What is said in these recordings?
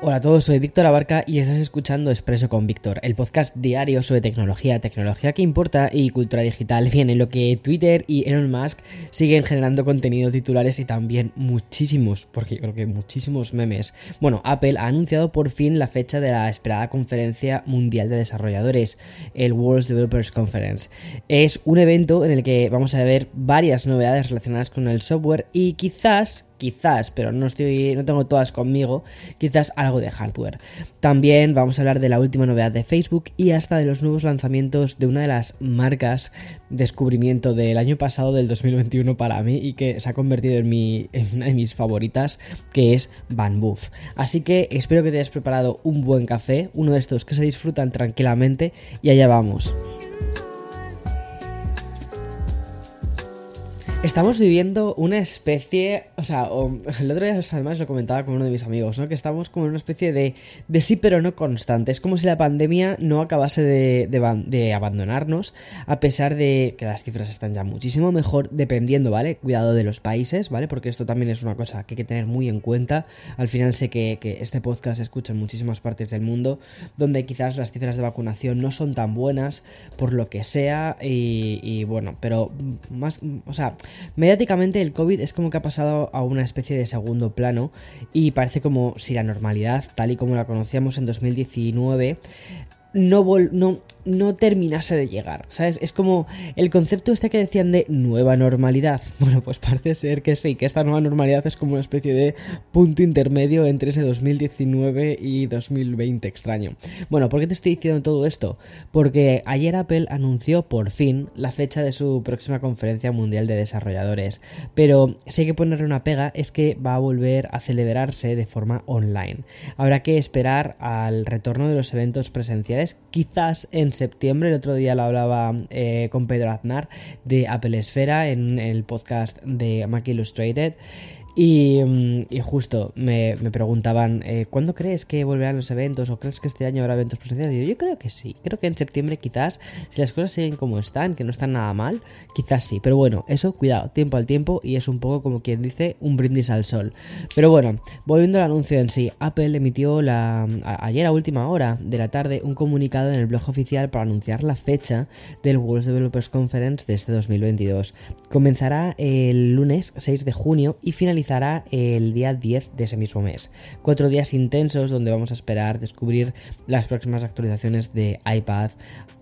Hola a todos, soy Víctor Abarca y estás escuchando Expreso con Víctor, el podcast diario sobre tecnología, tecnología que importa y cultura digital. Bien, en lo que Twitter y Elon Musk siguen generando contenido titulares y también muchísimos, porque yo creo que muchísimos memes. Bueno, Apple ha anunciado por fin la fecha de la esperada conferencia mundial de desarrolladores, el World Developers Conference. Es un evento en el que vamos a ver varias novedades relacionadas con el software y quizás quizás, pero no estoy, no tengo todas conmigo, quizás algo de hardware. También vamos a hablar de la última novedad de Facebook y hasta de los nuevos lanzamientos de una de las marcas descubrimiento del año pasado, del 2021 para mí y que se ha convertido en, una de mis favoritas, que es Van Buff. Así que espero que te hayas preparado un buen café, uno de estos que se disfrutan tranquilamente y allá vamos. Estamos viviendo una especie, o sea, el otro día además lo comentaba con uno de mis amigos, ¿no? Que estamos como en una especie de, de sí pero no constante. Es como si la pandemia no acabase de, de, abandonarnos, a pesar de que las cifras están ya muchísimo mejor, dependiendo, ¿vale? Cuidado de los países, ¿vale? Porque esto también es una cosa que hay que tener muy en cuenta. Al final sé que, que este podcast se escucha en muchísimas partes del mundo, donde quizás las cifras de vacunación no son tan buenas, por lo que sea, y, y bueno, pero más, o sea Mediáticamente el COVID es como que ha pasado a una especie de segundo plano y parece como si la normalidad, tal y como la conocíamos en 2019, no, no, no terminase de llegar, ¿sabes? Es como el concepto este que decían de nueva normalidad. Bueno, pues parece ser que sí, que esta nueva normalidad es como una especie de punto intermedio entre ese 2019 y 2020 extraño. Bueno, ¿por qué te estoy diciendo todo esto? Porque ayer Apple anunció por fin la fecha de su próxima conferencia mundial de desarrolladores, pero si hay que ponerle una pega es que va a volver a celebrarse de forma online. Habrá que esperar al retorno de los eventos presenciales, quizás en septiembre. El otro día lo hablaba eh, con Pedro Aznar de Apple Esfera en el podcast de Mac Illustrated. Mm, y, justo me, preguntaban, eh, ¿cuándo crees que volverán los eventos? ¿O crees que este año habrá eventos presenciales? Y yo, yo creo que sí. Creo que en septiembre quizás, si las cosas siguen como están, que no están nada mal, quizás sí. Pero bueno, eso, cuidado, tiempo al tiempo y es un poco como quien dice un brindis al sol. Pero bueno, volviendo al anuncio en sí, Apple emitió la, ayer a última hora de la tarde un comunicado en el blog oficial para anunciar la fecha del World Developers Conference de este 2022. Comenzará el lunes 6 de junio y finalizará el día 10 de ese mismo mes. Cuatro días intensos donde vamos a esperar descubrir las próximas actualizaciones de iPad,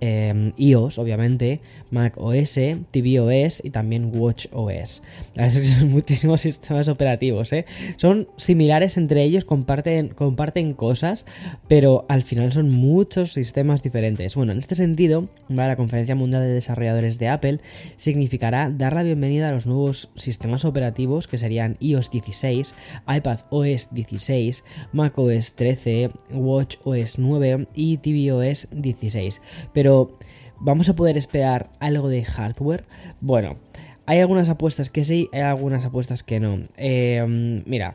eh, iOS, obviamente, Mac OS, tvOS y también Watch OS. son muchísimos sistemas operativos, ¿eh? Son similares entre ellos, comparten, comparten cosas, pero al final son muchos sistemas diferentes. Bueno, en este sentido, la Conferencia Mundial de Desarrolladores de Apple significará dar la bienvenida a los nuevos sistemas operativos que serían iOS 16, iPad OS 16, Mac OS 13, Watch OS 9 y tvOS 16. Pero pero ¿vamos a poder esperar algo de hardware? Bueno, hay algunas apuestas que sí, hay algunas apuestas que no. Eh, mira,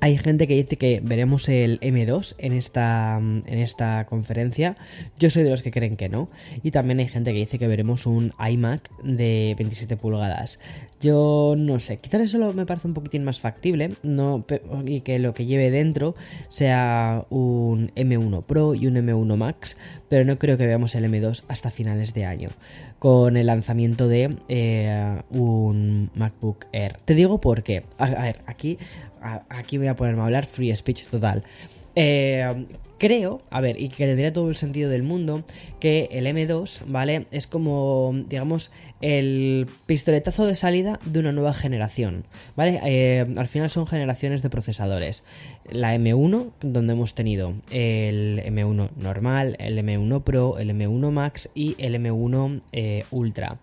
hay gente que dice que veremos el M2 en esta, en esta conferencia. Yo soy de los que creen que no. Y también hay gente que dice que veremos un iMac de 27 pulgadas. Yo no sé, quizás eso me parece un poquitín más factible no, y que lo que lleve dentro sea un M1 Pro y un M1 Max, pero no creo que veamos el M2 hasta finales de año con el lanzamiento de eh, un MacBook Air. Te digo por qué. A, ver, aquí, aquí voy a ponerme a hablar free speech total. Eh, creo, a ver, y que tendría todo el sentido del mundo, que el M2, ¿vale? Es como, digamos, el pistoletazo de salida de una nueva generación, ¿vale? Eh, al final son generaciones de procesadores. La M1, donde hemos tenido el M1 normal, el M1 Pro, el M1 Max y el M1 eh, Ultra.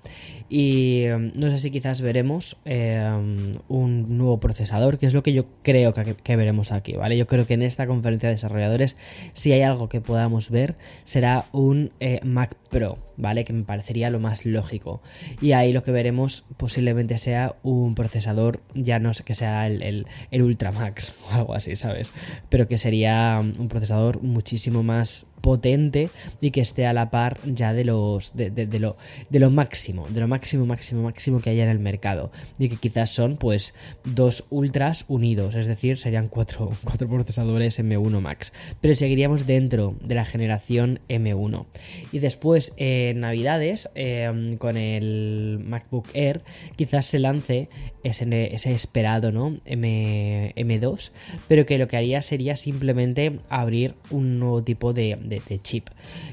Y em, no sé si quizás veremos em, un nuevo procesador, que es lo que yo creo que, veremos aquí, ¿vale? Yo creo que en esta conferencia de desarrolladores si hay algo que podamos ver, será un eh, Mac Pro, ¿vale? Que me parecería lo más lógico. Y ahí lo que veremos posiblemente sea un procesador, ya no sé que sea el, el, el Ultra Max o algo así, ¿sabes? Pero que sería un procesador muchísimo más potente y que esté a la par ya de los de, de, lo, de lo máximo, de lo máximo, máximo, máximo que haya en el mercado. Y que quizás son pues dos ultras unidos, es decir, serían cuatro, cuatro procesadores M1 Max. Pero seguiríamos dentro de la generación M1. Y después en Navidades, eh, con el MacBook Air, quizás se lance ese, ese esperado, ¿no? M, M2, pero que lo que haría sería simplemente abrir un nuevo tipo de, chip.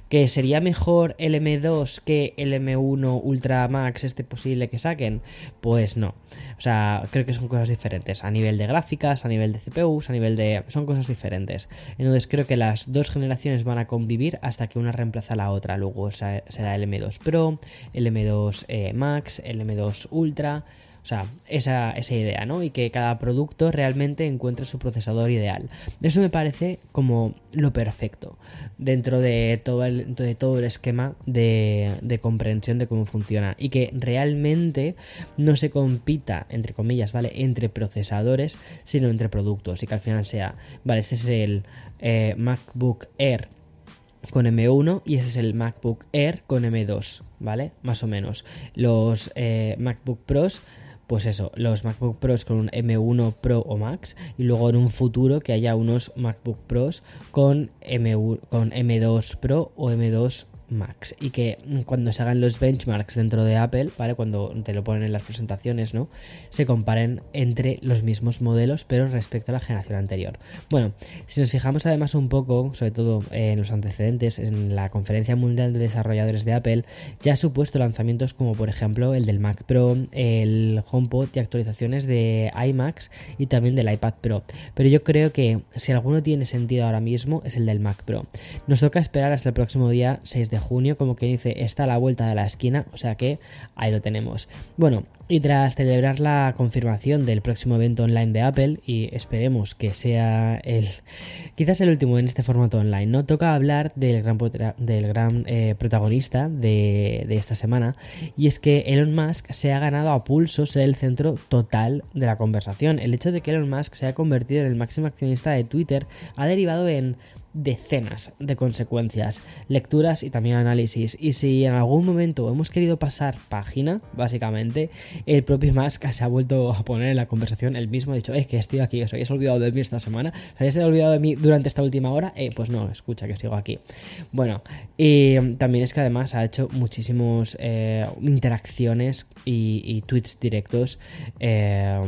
¿Que sería mejor el M2 que el M1 Ultra Max este posible que saquen? Pues no. O sea, creo que son cosas diferentes. A nivel de gráficas, a nivel de CPUs, a nivel de... Son cosas diferentes. Entonces creo que las dos generaciones van a convivir hasta que una reemplaza a la otra. Luego será el M2 Pro, el M2 eh, Max, el M2 Ultra. O sea, esa, esa idea, ¿no? Y que cada producto realmente encuentre su procesador ideal. Eso me parece como lo perfecto dentro de todo el, de todo el esquema de, comprensión de cómo funciona. Y que realmente no se compita, entre comillas, ¿vale? Entre procesadores, sino entre productos. Y que al final sea, vale, este es el eh, MacBook Air con M1 y ese es el MacBook Air con M2, ¿vale? Más o menos. Los eh, MacBook Pros pues eso, los MacBook Pros con un M1 Pro o Max y luego en un futuro que haya unos MacBook Pros con, M1, con M2 Pro o M2 Max y que cuando se hagan los benchmarks dentro de Apple, ¿vale? Cuando te lo ponen en las presentaciones, ¿no? Se comparen entre los mismos modelos, pero respecto a la generación anterior. Bueno, si nos fijamos además un poco, sobre todo en los antecedentes, en la Conferencia Mundial de Desarrolladores de Apple, ya ha supuesto lanzamientos como por ejemplo el del Mac Pro, el HomePod y actualizaciones de iMacs y también del iPad Pro. Pero yo creo que si alguno tiene sentido ahora mismo es el del Mac Pro. Nos toca esperar hasta el próximo día 6 de junio, como que dice, está a la vuelta de la esquina, o sea que ahí lo tenemos. Bueno, y tras celebrar la confirmación del próximo evento online de Apple, y esperemos que sea el quizás el último en este formato online, ¿no? Toca hablar del gran, del gran eh, protagonista de, de, esta semana, y es que Elon Musk se ha ganado a pulso ser el centro total de la conversación. El hecho de que Elon Musk se haya convertido en el máximo accionista de Twitter ha derivado en decenas de consecuencias, lecturas y también análisis. Y si en algún momento hemos querido pasar página, básicamente, el propio Musk se ha vuelto a poner en la conversación. El mismo ha dicho, es que estoy aquí, os habéis olvidado de mí esta semana, os habéis olvidado de mí durante esta última hora. Eh, pues no, escucha que sigo aquí. Bueno, y también es que además ha hecho muchísimos eh, interacciones y, y, tweets directos eh,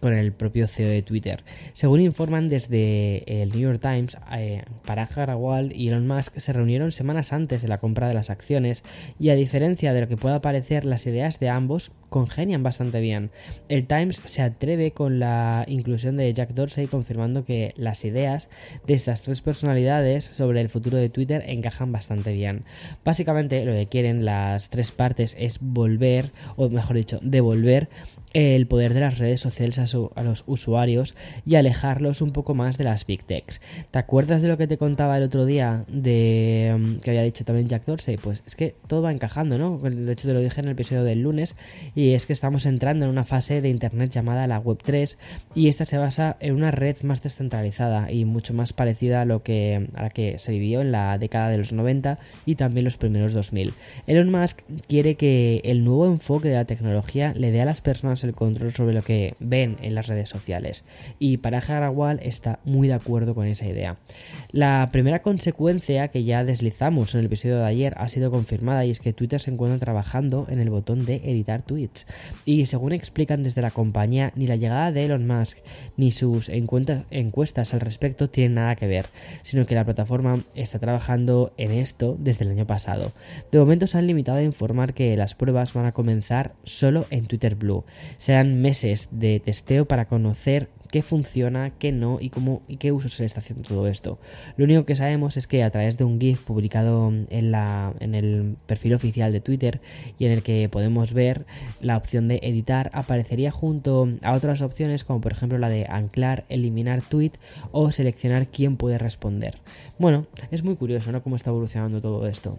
con el propio CEO de Twitter. Según informan desde el New York Times, eh, Parag Agrawal y Elon Musk se reunieron semanas antes de la compra de las acciones y a diferencia de lo que pueda parecer, las ideas de ambos congenian bastante bien. El Times se atreve con la inclusión de Jack Dorsey confirmando que las ideas de estas tres personalidades sobre el futuro de Twitter encajan bastante bien. Básicamente lo que quieren las tres partes es volver, o mejor dicho, devolver el poder de las redes sociales a, los usuarios y alejarlos un poco más de las big techs. ¿Te acuerdas de lo que te contaba el otro día de um, que había dicho también Jack Dorsey? Pues es que todo va encajando, ¿no? De hecho te lo dije en el episodio del lunes y es que estamos entrando en una fase de internet llamada la web 3 y esta se basa en una red más descentralizada y mucho más parecida a lo que a la que se vivió en la década de los 90 y también los primeros 2000. Elon Musk quiere que el nuevo enfoque de la tecnología le dé a las personas el control sobre lo que ven en las redes sociales. Y para Harawal está muy de acuerdo con esa idea. La primera consecuencia que ya deslizamos en el episodio de ayer ha sido confirmada y es que Twitter se encuentra trabajando en el botón de editar tweets. Y según explican desde la compañía, ni la llegada de Elon Musk ni sus encuestas al respecto tienen nada que ver, sino que la plataforma está trabajando en esto desde el año pasado. De momento se han limitado a informar que las pruebas van a comenzar solo en Twitter Blue. Serán meses de testeo para conocer qué funciona, qué no y cómo y qué uso se le está haciendo todo esto. Lo único que sabemos es que a través de un GIF publicado en, la, en el perfil oficial de Twitter y en el que podemos ver la opción de editar aparecería junto a otras opciones como por ejemplo la de anclar, eliminar tweet o seleccionar quién puede responder. Bueno, es muy curioso, ¿no? Cómo está evolucionando todo esto.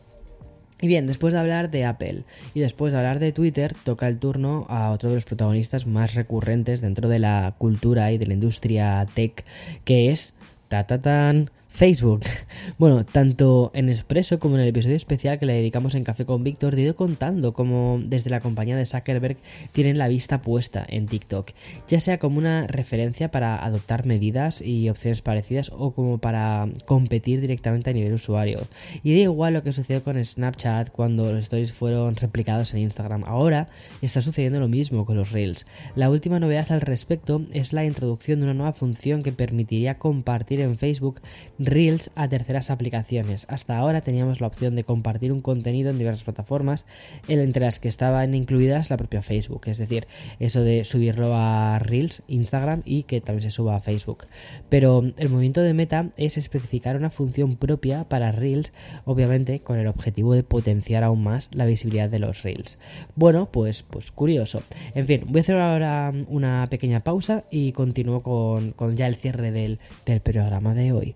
Y bien, después de hablar de Apple y después de hablar de Twitter, toca el turno a otro de los protagonistas más recurrentes dentro de la cultura y de la industria tech, que es Tatatán Facebook. Bueno, tanto en Expreso como en el episodio especial que le dedicamos en Café con Víctor, te he ido contando cómo desde la compañía de Zuckerberg tienen la vista puesta en TikTok, ya sea como una referencia para adoptar medidas y opciones parecidas o como para competir directamente a nivel usuario. Y da igual lo que sucedió con Snapchat cuando los stories fueron replicados en Instagram. Ahora está sucediendo lo mismo con los Reels. La última novedad al respecto es la introducción de una nueva función que permitiría compartir en Facebook Reels a terceras aplicaciones. Hasta ahora teníamos la opción de compartir un contenido en diversas plataformas, entre las que estaban incluidas la propia Facebook, es decir, eso de subirlo a Reels, Instagram y que también se suba a Facebook. Pero el movimiento de Meta es especificar una función propia para Reels, obviamente con el objetivo de potenciar aún más la visibilidad de los Reels. Bueno, pues, pues curioso. En fin, voy a hacer ahora una pequeña pausa y continúo con, ya el cierre del, del programa de hoy.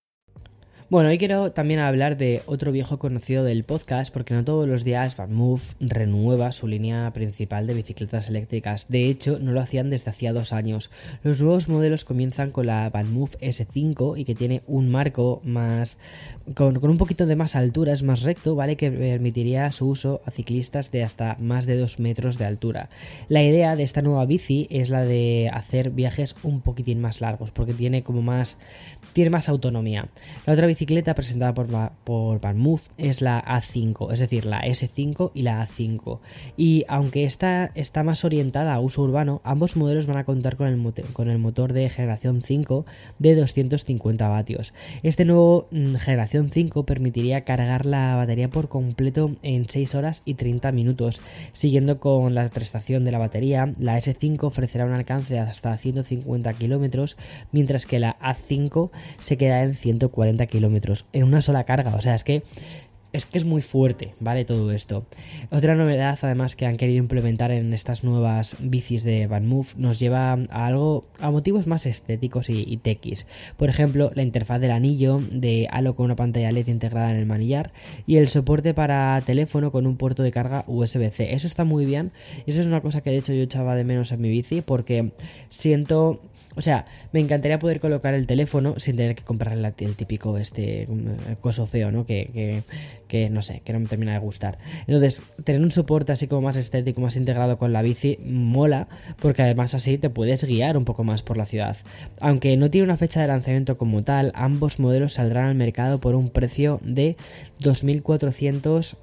Bueno, hoy quiero también hablar de otro viejo conocido del podcast, porque no todos los días VanMoof renueva su línea principal de bicicletas eléctricas. De hecho, no lo hacían desde hacía dos años. Los nuevos modelos comienzan con la VanMoof S5 y que tiene un marco más con, un poquito de más altura, es más recto, ¿vale? Que permitiría su uso a ciclistas de hasta más de dos metros de altura. La idea de esta nueva bici es la de hacer viajes un poquitín más largos, porque tiene como más tiene más autonomía. La otra bicicleta presentada por, por VanMoof es la A5, es decir, la S5 y la A5. Y aunque esta está más orientada a uso urbano, ambos modelos van a contar con el, con el motor de generación 5 de 250 vatios. Este nuevo mm, generación 5 permitiría cargar la batería por completo en 6 horas y 30 minutos. Siguiendo con la prestación de la batería, la S5 ofrecerá un alcance de hasta 150 kilómetros, mientras que la A5 se queda en 140 kilómetros en una sola carga. O sea, es que es que es muy fuerte, ¿vale? Todo esto. Otra novedad, además, que han querido implementar en estas nuevas bicis de VanMoof nos lleva a algo, a motivos más estéticos y, y techis. Por ejemplo, la interfaz del anillo de Halo con una pantalla LED integrada en el manillar y el soporte para teléfono con un puerto de carga USB-C. Eso está muy bien. Eso es una cosa que de hecho yo echaba de menos en mi bici porque siento o sea, me encantaría poder colocar el teléfono sin tener que comprar el, típico este coso feo, ¿no? Que, que, no sé, que no me termina de gustar. Entonces, tener un soporte así como más estético, más integrado con la bici, mola, porque además así te puedes guiar un poco más por la ciudad. Aunque no tiene una fecha de lanzamiento como tal, ambos modelos saldrán al mercado por un precio de 2.400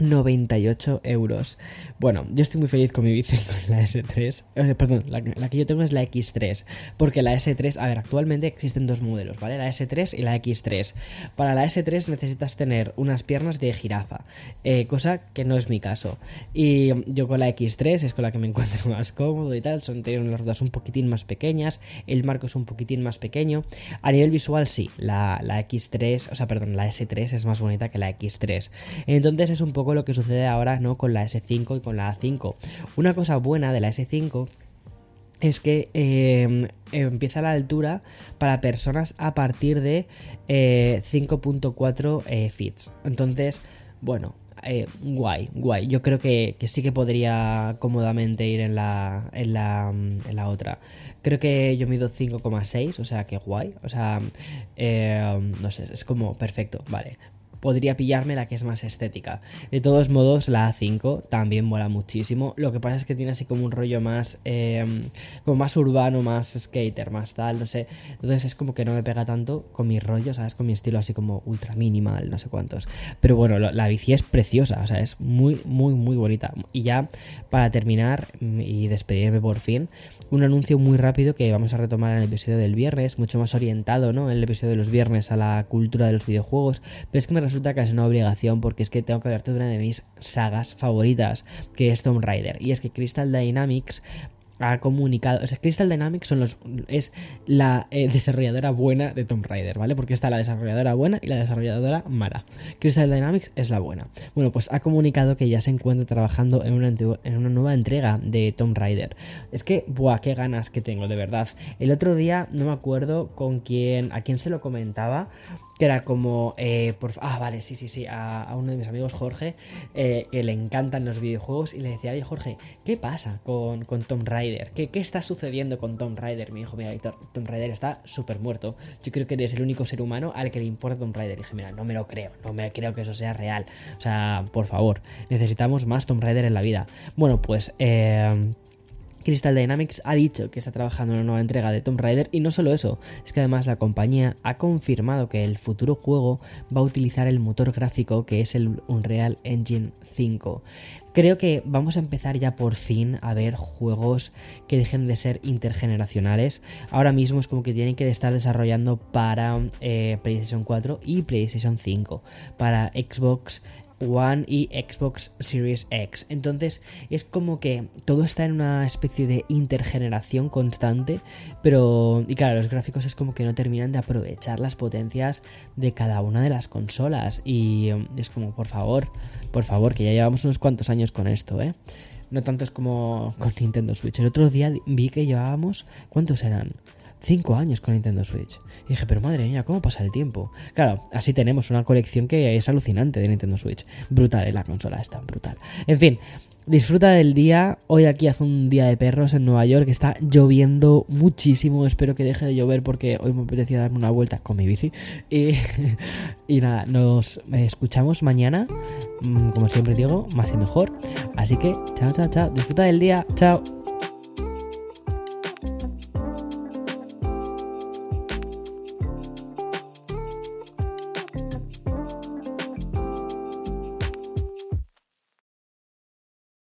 98 euros. Bueno, yo estoy muy feliz con mi bici con la S3. Eh, perdón, la, que yo tengo es la X3. Porque la S3, a ver, actualmente existen dos modelos, ¿vale? La S3 y la X3. Para la S3 necesitas tener unas piernas de jirafa, eh, cosa que no es mi caso. Y yo con la X3 es con la que me encuentro más cómodo y tal. Son tienen las ruedas un poquitín más pequeñas, el marco es un poquitín más pequeño. A nivel visual, sí, la, la X3, o sea, perdón, la S3 es más bonita que la X3. Entonces es un poco lo que sucede ahora ¿no? con la S5 y con la A5. Una cosa buena de la S5 es que eh, empieza la altura para personas a partir de 5.4 eh, eh, fits. Entonces, bueno, guay, guay. Yo creo que, sí que podría cómodamente ir en la, en la, en la otra. Creo que yo mido 5,6, o sea que guay. O sea, no sé, es como perfecto, vale podría pillarme la que es más estética. De todos modos, la A5 también mola muchísimo. Lo que pasa es que tiene así como un rollo más, em, como más urbano, más skater, más tal, no sé. Entonces es como que no me pega tanto con mi rollo, ¿sabes? Con mi estilo así como ultra minimal, no sé cuántos. Pero bueno, la bici es preciosa, o sea, es muy, muy, muy bonita. Y ya para terminar y despedirme por fin, un anuncio muy rápido que vamos a retomar en el episodio del viernes, mucho más orientado, ¿no? En el episodio de los viernes a la cultura de los videojuegos. Pero es que me resulta es una obligación porque es que tengo que hablarte de una de mis sagas favoritas, que es Tomb Raider. Y es que Crystal Dynamics ha comunicado. O sea, Crystal Dynamics son los, es la eh, desarrolladora buena de Tomb Raider, ¿vale? Porque está la desarrolladora buena y la desarrolladora mala. Crystal Dynamics es la buena. Bueno, pues ha comunicado que ya se encuentra trabajando en una, en una nueva entrega de Tomb Raider. Es que, buah, qué ganas que tengo, de verdad. El otro día, no me acuerdo con quién, a quién se lo comentaba que era como, eh, por, ah, vale, sí, sí, sí, a, uno de mis amigos, Jorge, eh, que le encantan los videojuegos, y le decía, oye, Jorge, ¿qué pasa con, con Tomb Raider? ¿Qué, ¿Qué, está sucediendo con Tomb Raider? Me dijo, mira, Víctor, Tomb Raider está súper muerto. Yo creo que eres el único ser humano al que le importa Tomb Raider. Y dije, mira, no me lo creo, no me creo que eso sea real. O sea, por favor, necesitamos más Tomb Raider en la vida. Bueno, pues... Eh, Crystal Dynamics ha dicho que está trabajando en una nueva entrega de Tomb Raider y no solo eso, es que además la compañía ha confirmado que el futuro juego va a utilizar el motor gráfico que es el Unreal Engine 5. Creo que vamos a empezar ya por fin a ver juegos que dejen de ser intergeneracionales. Ahora mismo es como que tienen que estar desarrollando para eh, PlayStation 4 y PlayStation 5, para Xbox One y Xbox Series X. Entonces es como que todo está en una especie de intergeneración constante, pero y claro, los gráficos es como que no terminan de aprovechar las potencias de cada una de las consolas y es como, por favor, por favor, que ya llevamos unos cuantos años con esto, ¿eh? No tanto es como con Nintendo Switch. El otro día vi que llevábamos, ¿cuántos eran? 5 años con Nintendo Switch. Y dije, pero madre mía, ¿cómo pasa el tiempo? Claro, así tenemos una colección que es alucinante de Nintendo Switch. Brutal, ¿eh? la consola está brutal. En fin, Disfruta del día. Hoy aquí hace un día de perros en Nueva York. Está lloviendo muchísimo. Espero que deje de llover porque hoy me apetecía darme una vuelta con mi bici. Y, y nada, nos escuchamos mañana. Mm, como siempre digo, más y mejor. Así que, chao, chao, chao. Disfruta del día. Chao.